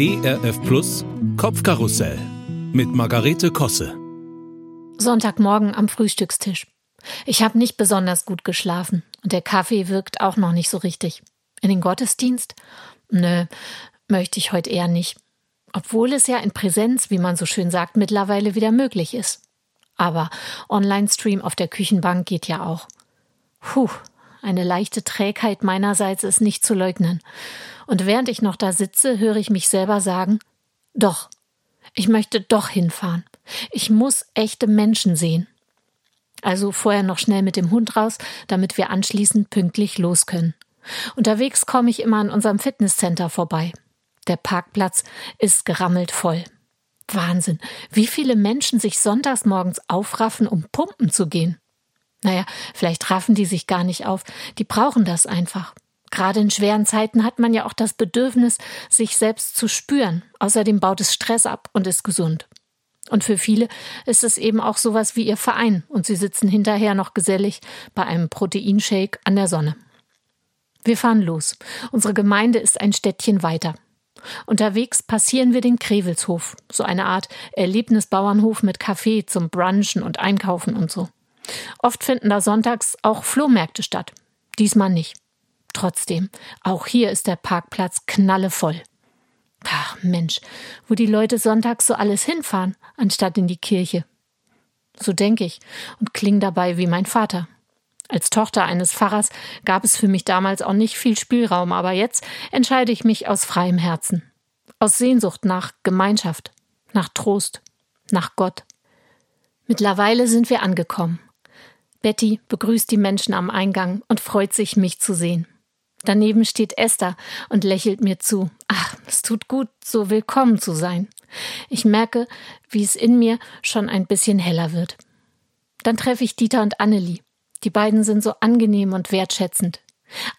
ERF Plus Kopfkarussell mit Margarete Kosse. Sonntagmorgen am Frühstückstisch. Ich habe nicht besonders gut geschlafen und der Kaffee wirkt auch noch nicht so richtig. In den Gottesdienst? Nö, möchte ich heute eher nicht. Obwohl es ja in Präsenz, wie man so schön sagt, mittlerweile wieder möglich ist. Aber Online-Stream auf der Küchenbank geht ja auch. Puh, eine leichte Trägheit meinerseits ist nicht zu leugnen. Und während ich noch da sitze, höre ich mich selber sagen, doch, ich möchte doch hinfahren. Ich muss echte Menschen sehen. Also vorher noch schnell mit dem Hund raus, damit wir anschließend pünktlich los können. Unterwegs komme ich immer an unserem Fitnesscenter vorbei. Der Parkplatz ist gerammelt voll. Wahnsinn, wie viele Menschen sich sonntags morgens aufraffen, um pumpen zu gehen. Naja, vielleicht raffen die sich gar nicht auf. Die brauchen das einfach. Gerade in schweren Zeiten hat man ja auch das Bedürfnis, sich selbst zu spüren. Außerdem baut es Stress ab und ist gesund. Und für viele ist es eben auch sowas wie ihr Verein und sie sitzen hinterher noch gesellig bei einem Proteinshake an der Sonne. Wir fahren los. Unsere Gemeinde ist ein Städtchen weiter. Unterwegs passieren wir den Krevelshof, so eine Art Erlebnisbauernhof mit Kaffee zum Brunchen und Einkaufen und so. Oft finden da sonntags auch Flohmärkte statt. Diesmal nicht. Trotzdem, auch hier ist der Parkplatz knallevoll. Ach Mensch, wo die Leute sonntags so alles hinfahren, anstatt in die Kirche. So denke ich und kling dabei wie mein Vater. Als Tochter eines Pfarrers gab es für mich damals auch nicht viel Spielraum, aber jetzt entscheide ich mich aus freiem Herzen. Aus Sehnsucht nach Gemeinschaft, nach Trost, nach Gott. Mittlerweile sind wir angekommen. Betty begrüßt die Menschen am Eingang und freut sich, mich zu sehen. Daneben steht Esther und lächelt mir zu. Ach, es tut gut, so willkommen zu sein. Ich merke, wie es in mir schon ein bisschen heller wird. Dann treffe ich Dieter und Annelie. Die beiden sind so angenehm und wertschätzend.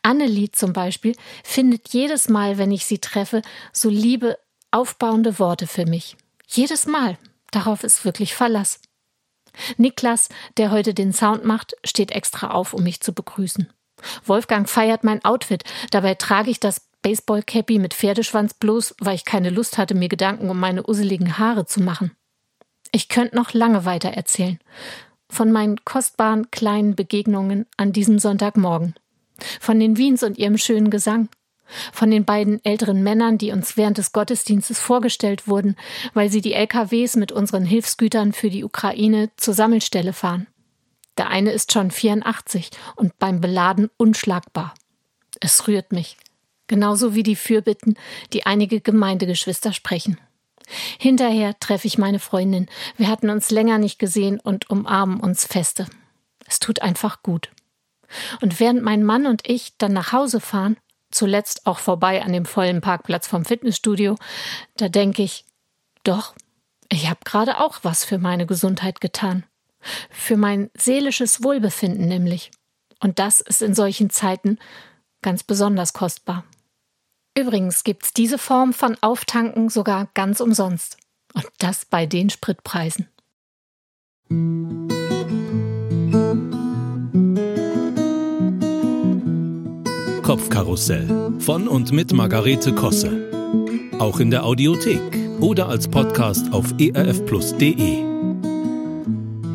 Annelie zum Beispiel findet jedes Mal, wenn ich sie treffe, so liebe, aufbauende Worte für mich. Jedes Mal. Darauf ist wirklich Verlass. Niklas, der heute den Sound macht, steht extra auf, um mich zu begrüßen. Wolfgang feiert mein Outfit. Dabei trage ich das Baseball-Cappy mit Pferdeschwanz bloß, weil ich keine Lust hatte, mir Gedanken um meine useligen Haare zu machen. Ich könnte noch lange weiter erzählen. Von meinen kostbaren kleinen Begegnungen an diesem Sonntagmorgen. Von den Wiens und ihrem schönen Gesang. Von den beiden älteren Männern, die uns während des Gottesdienstes vorgestellt wurden, weil sie die LKWs mit unseren Hilfsgütern für die Ukraine zur Sammelstelle fahren. Der eine ist schon 84 und beim Beladen unschlagbar. Es rührt mich. Genauso wie die Fürbitten, die einige Gemeindegeschwister sprechen. Hinterher treffe ich meine Freundin. Wir hatten uns länger nicht gesehen und umarmen uns feste. Es tut einfach gut. Und während mein Mann und ich dann nach Hause fahren, zuletzt auch vorbei an dem vollen Parkplatz vom Fitnessstudio, da denke ich, doch, ich habe gerade auch was für meine Gesundheit getan. Für mein seelisches Wohlbefinden nämlich. Und das ist in solchen Zeiten ganz besonders kostbar. Übrigens gibt's diese Form von Auftanken sogar ganz umsonst. Und das bei den Spritpreisen. Kopfkarussell von und mit Margarete Kosse. Auch in der Audiothek oder als Podcast auf erfplus.de.